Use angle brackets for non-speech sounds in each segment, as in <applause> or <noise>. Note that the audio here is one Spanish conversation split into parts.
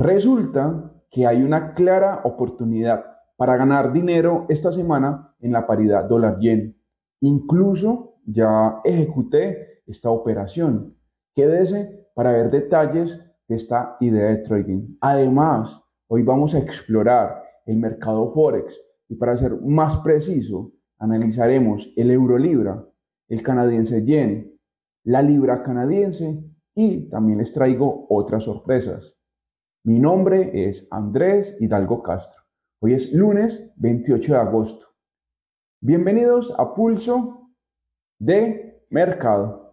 Resulta que hay una clara oportunidad para ganar dinero esta semana en la paridad dólar-yen. Incluso ya ejecuté esta operación. Quédese para ver detalles de esta idea de trading. Además, hoy vamos a explorar el mercado Forex y para ser más preciso, analizaremos el euro libra, el canadiense yen, la libra canadiense y también les traigo otras sorpresas. Mi nombre es Andrés Hidalgo Castro. Hoy es lunes 28 de agosto. Bienvenidos a Pulso de Mercado.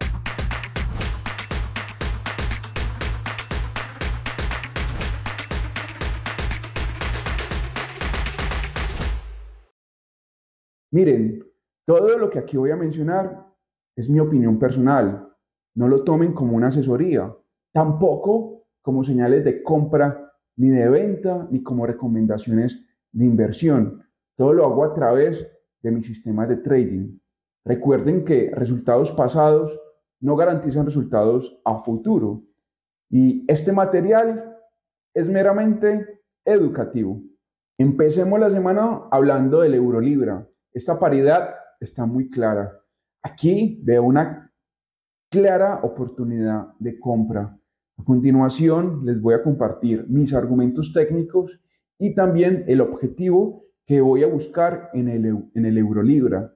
Miren, todo lo que aquí voy a mencionar es mi opinión personal. No lo tomen como una asesoría, tampoco como señales de compra, ni de venta, ni como recomendaciones de inversión. Todo lo hago a través de mi sistema de trading. Recuerden que resultados pasados no garantizan resultados a futuro. Y este material es meramente educativo. Empecemos la semana hablando del euro libra. Esta paridad está muy clara. Aquí veo una clara oportunidad de compra. A continuación les voy a compartir mis argumentos técnicos y también el objetivo que voy a buscar en el, en el Eurolibra.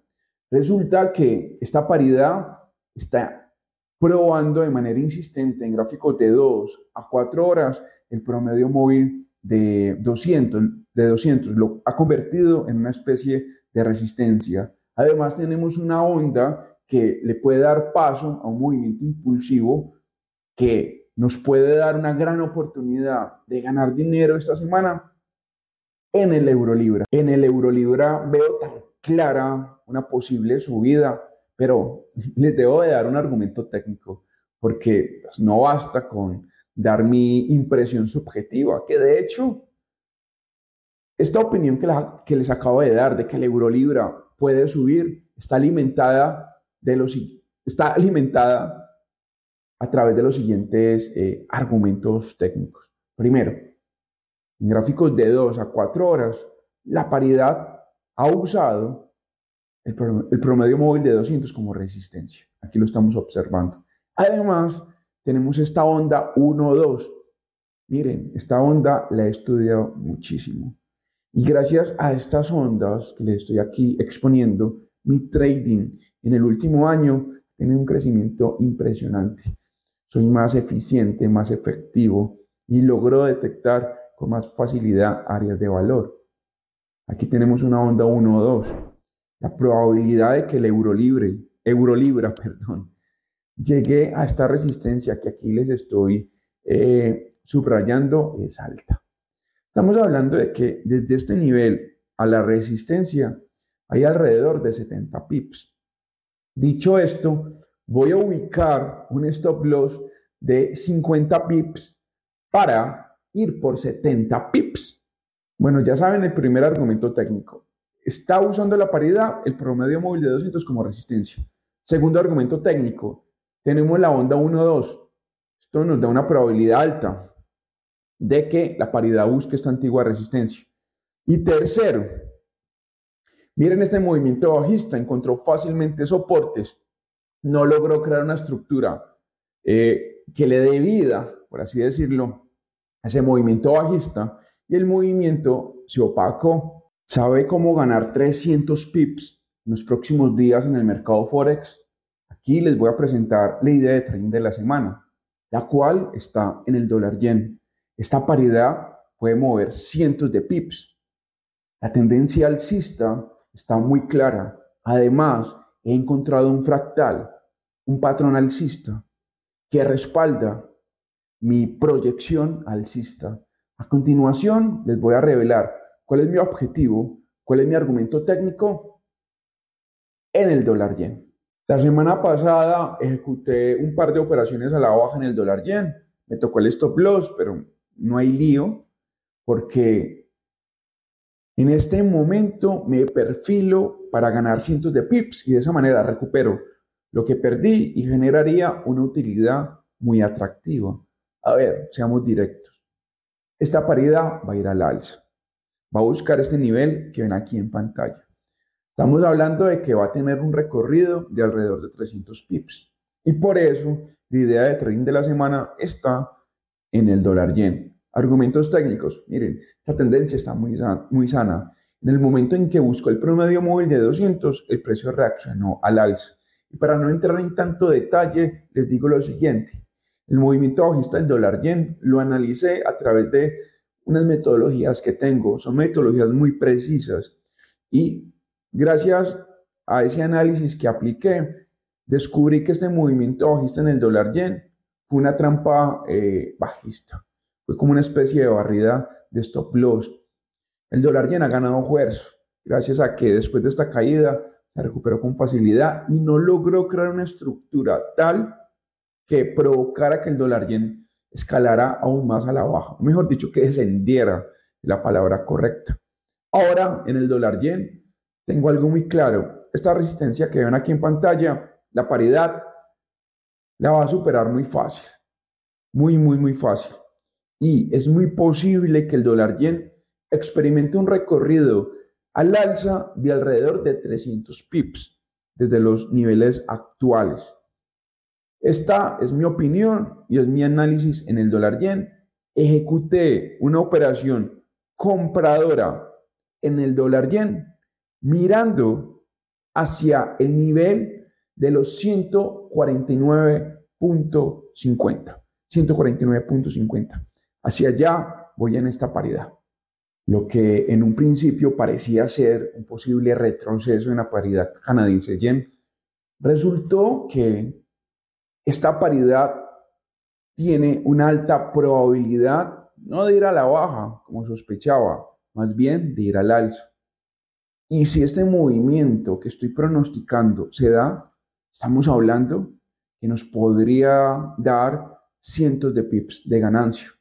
Resulta que esta paridad está probando de manera insistente en gráficos de 2 a 4 horas el promedio móvil de 200, de 200 lo ha convertido en una especie de resistencia. Además tenemos una onda que le puede dar paso a un movimiento impulsivo que nos puede dar una gran oportunidad de ganar dinero esta semana en el Eurolibra. En el Eurolibra veo tan clara una posible subida, pero <laughs> les debo de dar un argumento técnico, porque pues, no basta con dar mi impresión subjetiva, que de hecho esta opinión que, que, les acabo de dar de que el Eurolibra puede subir está alimentada, de los, está alimentada a través de los siguientes eh, argumentos técnicos. Primero, en gráficos de 2 a 4 horas, la paridad ha usado el, el promedio móvil de 200 como resistencia. Aquí lo estamos observando. Además, tenemos esta onda 1-2. Miren, esta onda la he estudiado muchísimo. Y gracias a estas ondas que les estoy aquí exponiendo, mi trading en el último año tiene un crecimiento impresionante. Soy más eficiente, más efectivo y logro detectar con más facilidad áreas de valor. Aquí tenemos una onda 1 2. La probabilidad de que el euro libre, euro libra, <laughs> perdón, llegue a esta resistencia que aquí les estoy eh, subrayando es alta. Estamos hablando de que desde este nivel a la resistencia hay alrededor de 70 pips. Dicho esto, voy a ubicar un stop loss de 50 pips para ir por 70 pips. Bueno, ya saben el primer argumento técnico. Está usando la paridad, el promedio móvil de 200 como resistencia. Segundo argumento técnico, tenemos la onda 1-2. Esto nos da una probabilidad alta de que la paridad busque esta antigua resistencia. Y tercero, miren este movimiento bajista, encontró fácilmente soportes, no logró crear una estructura eh, que le dé vida, por así decirlo, a ese movimiento bajista y el movimiento se opacó. ¿Sabe cómo ganar 300 pips en los próximos días en el mercado Forex? Aquí les voy a presentar la idea de trading de la semana, la cual está en el dólar yen. Esta paridad puede mover cientos de pips. La tendencia alcista está muy clara. Además, he encontrado un fractal, un patrón alcista, que respalda mi proyección alcista. A continuación, les voy a revelar cuál es mi objetivo, cuál es mi argumento técnico en el dólar yen. La semana pasada ejecuté un par de operaciones a la baja en el dólar yen. Me tocó el stop loss, pero no hay lío, porque en este momento me perfilo para ganar cientos de pips y de esa manera recupero lo que perdí y generaría una utilidad muy atractiva. A ver, seamos directos. esta paridad va a ir al alza. Va a buscar este nivel que ven aquí en pantalla. Estamos hablando de que va a tener un recorrido de alrededor de 300 pips. Y por eso la idea de trading de la semana está en el dólar yen. Argumentos técnicos. Miren, esta tendencia está muy, muy sana. En el momento en que buscó el promedio móvil de 200, el precio reaccionó al alza. Y para no entrar en tanto detalle, les digo lo siguiente. El movimiento bajista del dólar yen lo analicé a través de unas metodologías que tengo. Son metodologías muy precisas. Y gracias a ese análisis que apliqué, descubrí que este movimiento bajista en el dólar yen fue una trampa eh, bajista. Fue como una especie de barrida de stop loss. El dólar yen ha ganado fuerza gracias a que después de esta caída se recuperó con facilidad y no logró crear una estructura tal que provocara que el dólar yen escalara aún más a la baja, mejor dicho, que descendiera la palabra correcta. Ahora, en el dólar yen, tengo algo muy claro. Esta resistencia que ven aquí en pantalla, la paridad, la va a superar muy fácil. Muy, muy, muy fácil. Y es muy posible que el dólar yen experimente un recorrido al alza de alrededor de 300 pips desde los niveles actuales. Esta es mi opinión y es mi análisis en el dólar yen. Ejecuté una operación compradora en el dólar yen mirando hacia el nivel de los 149.50. 149.50. Hacia allá voy en esta paridad. Lo que en un principio parecía ser un posible retroceso en la paridad canadiense-yen, resultó que esta paridad tiene una alta probabilidad no de ir a la baja, como sospechaba, más bien de ir al alza. Y si este movimiento que estoy pronosticando se da, estamos hablando que nos podría dar cientos de pips de ganancia.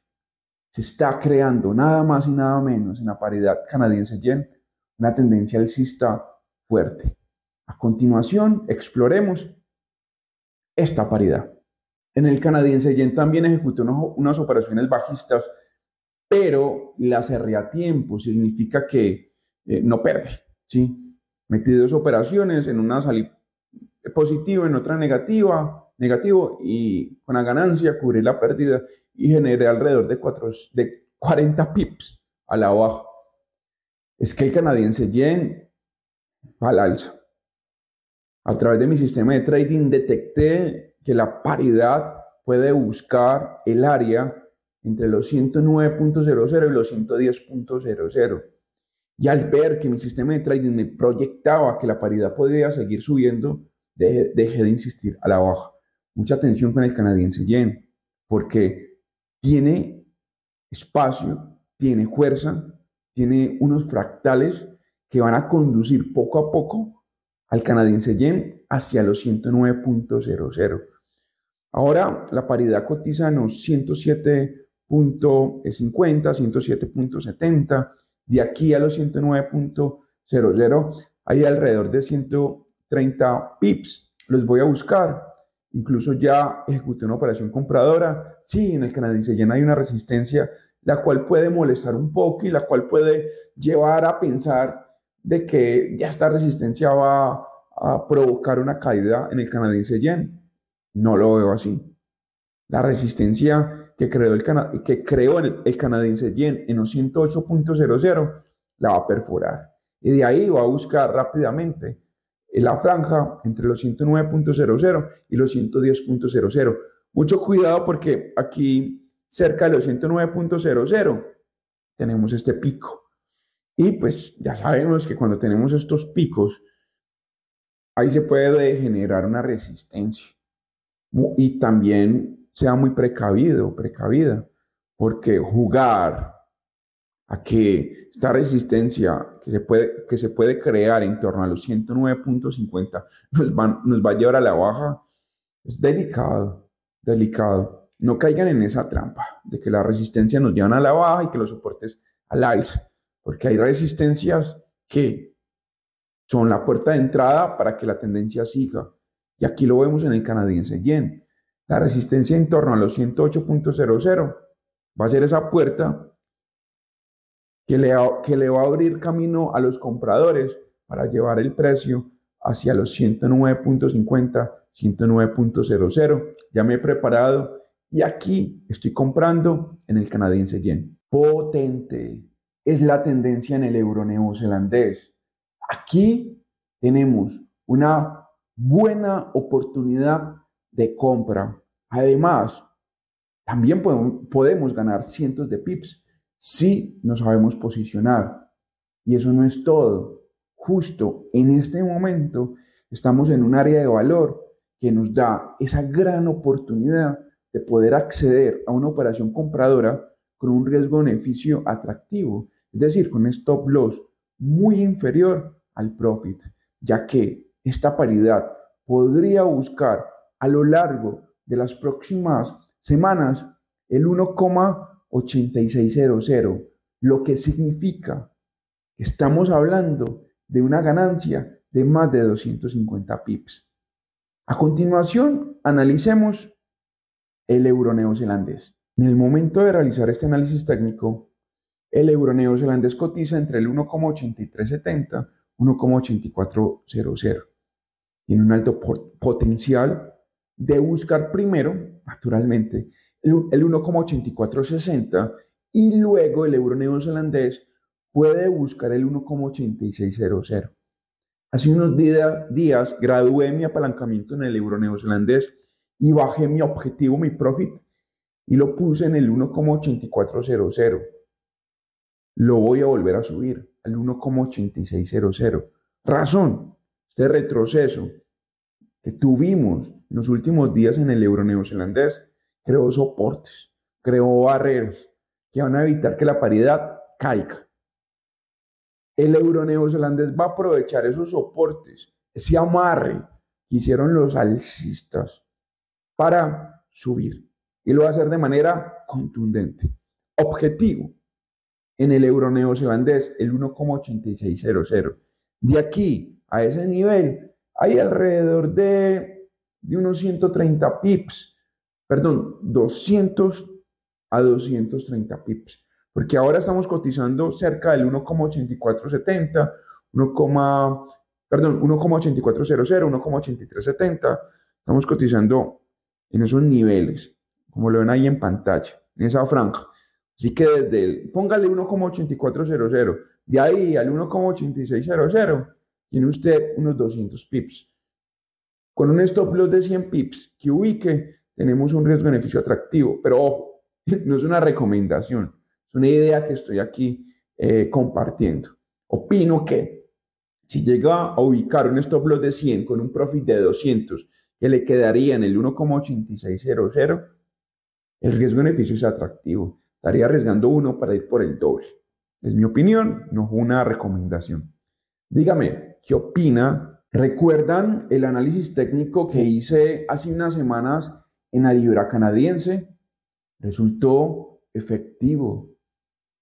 Se está creando nada más y nada menos en la paridad canadiense-yen una tendencia alcista fuerte. A continuación, exploremos esta paridad. En el canadiense yen también ejecuté unas operaciones bajistas, pero la cerré a tiempo, significa que eh, no perde. ¿sí? Metí dos operaciones, en una salí positiva, en otra negativa, negativo, y con la ganancia cubrí la pérdida y generé alrededor de, cuatro, de 40 pips a la baja. Es que el canadiense yen va al alza. A través de mi sistema de trading detecté que la paridad puede buscar el área entre los 109.00 y los 110.00. Y al ver que mi sistema de trading me proyectaba que la paridad podía seguir subiendo, dejé, de insistir a la baja. Mucha atención con el canadiense yen, porque tiene espacio, tiene fuerza, tiene unos fractales que van a conducir poco a poco al canadiense yen hacia los 109.00. Ahora la paridad cotiza en los 107.50, 107.70 de aquí a los 109.00 hay alrededor de 130 pips. Los voy a buscar. Incluso ya ejecuté una operación compradora. Sí, en el canadiense yen hay una resistencia, la cual puede molestar un poco y la cual puede llevar a pensar de que ya esta resistencia va a provocar una caída en el canadiense yen. No lo veo así. La resistencia que creó el, que creó el, canadiense yen en los 108.00 la va a perforar. Y de ahí va a buscar rápidamente la franja entre los 109.00 y los 110.00. Mucho cuidado porque aquí cerca de los 109.00 tenemos este pico. Y pues ya sabemos que cuando tenemos estos picos, ahí se puede generar una resistencia. Y también sea muy precavido, precavida, porque jugar a que esta resistencia que se puede, que se puede crear en torno a los 109.50 nos, nos va a llevar a la baja es delicado, delicado. No caigan en esa trampa de que la resistencia nos llevan a la baja y que los soportes al alza, porque hay resistencias que son la puerta de entrada para que la tendencia siga. Y aquí lo vemos en el canadiense yen. La resistencia en torno a los 108.00 va a ser esa puerta que le, va a abrir camino a los compradores para llevar el precio hacia los 109.50, 109.00. Ya me he preparado y aquí estoy comprando en el canadiense yen. Potente es la tendencia en el euro neozelandés. Aquí tenemos una buena oportunidad de compra. Además, también podemos, ganar cientos de pips si nos sabemos posicionar. Y eso no es todo. Justo en este momento estamos en un área de valor que nos da esa gran oportunidad de poder acceder a una operación compradora con un riesgo-beneficio atractivo, es decir, con un stop loss muy inferior al profit, ya que esta paridad podría buscar a lo largo de las próximas semanas el 1,8600, lo que significa que estamos hablando de una ganancia de más de 250 pips. A continuación, analicemos el euro neozelandés. En el momento de realizar este análisis técnico, el euro neozelandés cotiza entre el 1,8370 y 1,8400. Tiene un alto potencial de buscar primero, naturalmente, el 1,8460 y luego el euro neozelandés puede buscar el 1,8600. Hace unos días gradué mi apalancamiento en el euro neozelandés y bajé mi objetivo, mi profit, y lo puse en el 1,8400. Lo voy a volver a subir al 1,8600. Razón, este retroceso que tuvimos en los últimos días en el euro neozelandés creó soportes, creó barreras que van a evitar que la paridad caiga. El euro neozelandés va a aprovechar esos soportes, ese amarre que hicieron los alcistas para subir. Y lo va a hacer de manera contundente. Objetivo. En el euro neozelandés, el 1,8600. De aquí a ese nivel hay alrededor de, de unos 130 pips. Perdón, 200 a 230 pips. Porque ahora estamos cotizando cerca del 1,8470, 1, perdón, 1,8400, 1,8370. Estamos cotizando en esos niveles, como lo ven ahí en pantalla, en esa franja. Así que desde el, póngale 1,8400, de ahí al 1,8600, tiene usted unos 200 pips. Con un stop loss de 100 pips que ubique, tenemos un riesgo-beneficio atractivo. Pero ojo, <laughs> no es una recomendación, es una idea que estoy aquí eh, compartiendo. Opino que si llega a ubicar un stop loss de 100 con un profit de 200 que le quedaría en el 1,8600, el riesgo-beneficio es atractivo. Estaría arriesgando uno para ir por el doble. Es mi opinión, no es una recomendación. Dígame, ¿qué opina? ¿Recuerdan el análisis técnico que hice hace unas semanas en la libra canadiense? Resultó efectivo.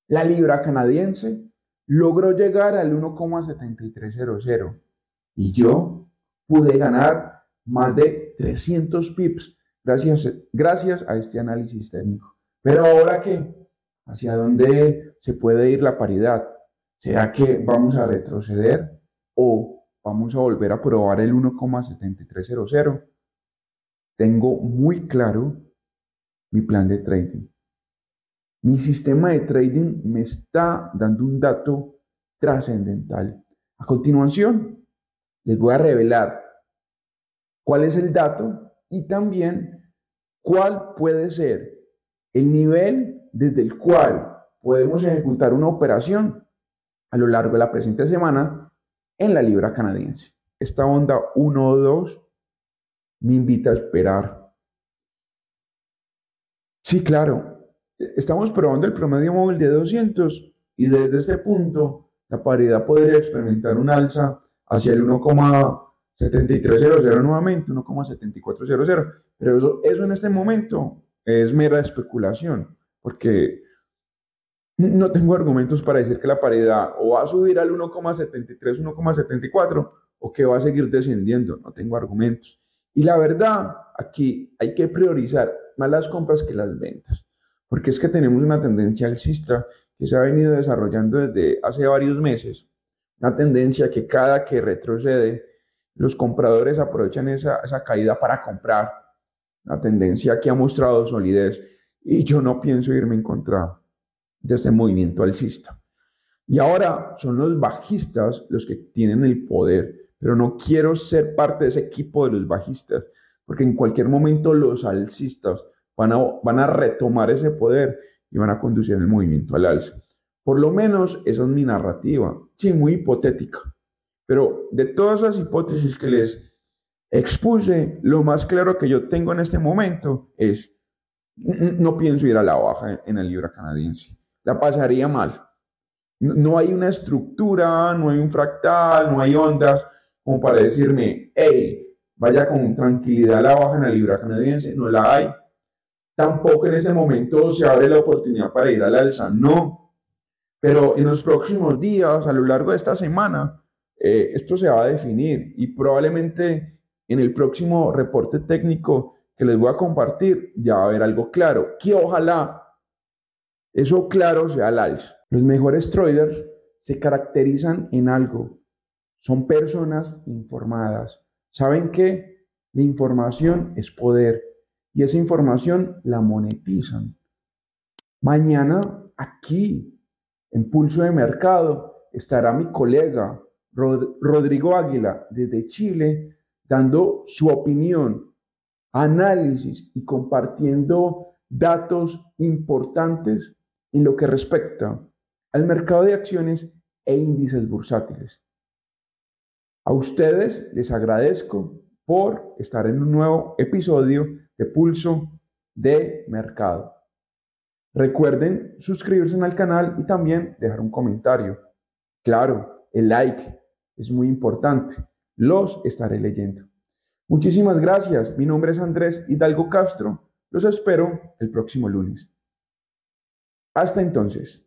La libra canadiense logró llegar al 1,7300 y yo pude ganar más de 300 pips gracias, gracias a este análisis técnico. Pero ahora qué? ¿Hacia dónde se puede ir la paridad? ¿Será que vamos a retroceder o vamos a volver a probar el 1,7300? Tengo muy claro mi plan de trading. Mi sistema de trading me está dando un dato trascendental. A continuación, les voy a revelar cuál es el dato y también cuál puede ser el nivel desde el cual podemos ejecutar una operación a lo largo de la presente semana en la libra canadiense. Esta onda 1 o 2 me invita a esperar. Sí, claro, estamos probando el promedio móvil de 200 y desde este punto la paridad podría experimentar un alza hacia el 1, 7300 nuevamente, 1,7400. Pero eso, eso en este momento es mera especulación, porque no tengo argumentos para decir que la paridad o va a subir al 1,73, 1,74 o que va a seguir descendiendo. No tengo argumentos. Y la verdad, aquí hay que priorizar más las compras que las ventas, porque es que tenemos una tendencia alcista que se ha venido desarrollando desde hace varios meses, una tendencia que cada que retrocede, los compradores aprovechan esa, esa caída para comprar, una tendencia que ha mostrado solidez y yo no pienso irme en contra de este movimiento alcista. Y ahora son los bajistas los que tienen el poder, pero no quiero ser parte de ese equipo de los bajistas, porque en cualquier momento los alcistas van a, van a retomar ese poder y van a conducir el movimiento al alza. Por lo menos esa es mi narrativa, sí, muy hipotética, pero de todas las hipótesis que les expuse, lo más claro que yo tengo en este momento es, no pienso ir a la baja en el libra canadiense, la pasaría mal. No hay una estructura, no hay un fractal, no hay ondas como para decirme, hey, vaya con tranquilidad a la baja en la libra canadiense. No la hay. Tampoco en ese momento se abre la oportunidad para ir al alza. No. Pero en los próximos días, a lo largo de esta semana, eh, esto se va a definir y probablemente en el próximo reporte técnico que les voy a compartir ya va a haber algo claro, que ojalá eso claro sea al alza. Los mejores traders se caracterizan en algo. Son personas informadas. Saben que la información es poder y esa información la monetizan. Mañana aquí, en Pulso de Mercado, estará mi colega Rodrigo Águila desde Chile dando su opinión, análisis y compartiendo datos importantes en lo que respecta al mercado de acciones e índices bursátiles. A ustedes les agradezco por estar en un nuevo episodio de Pulso de Mercado. Recuerden suscribirse al canal y también dejar un comentario. Claro, el like es muy importante. Los estaré leyendo. Muchísimas gracias. Mi nombre es Andrés Hidalgo Castro. Los espero el próximo lunes. Hasta entonces.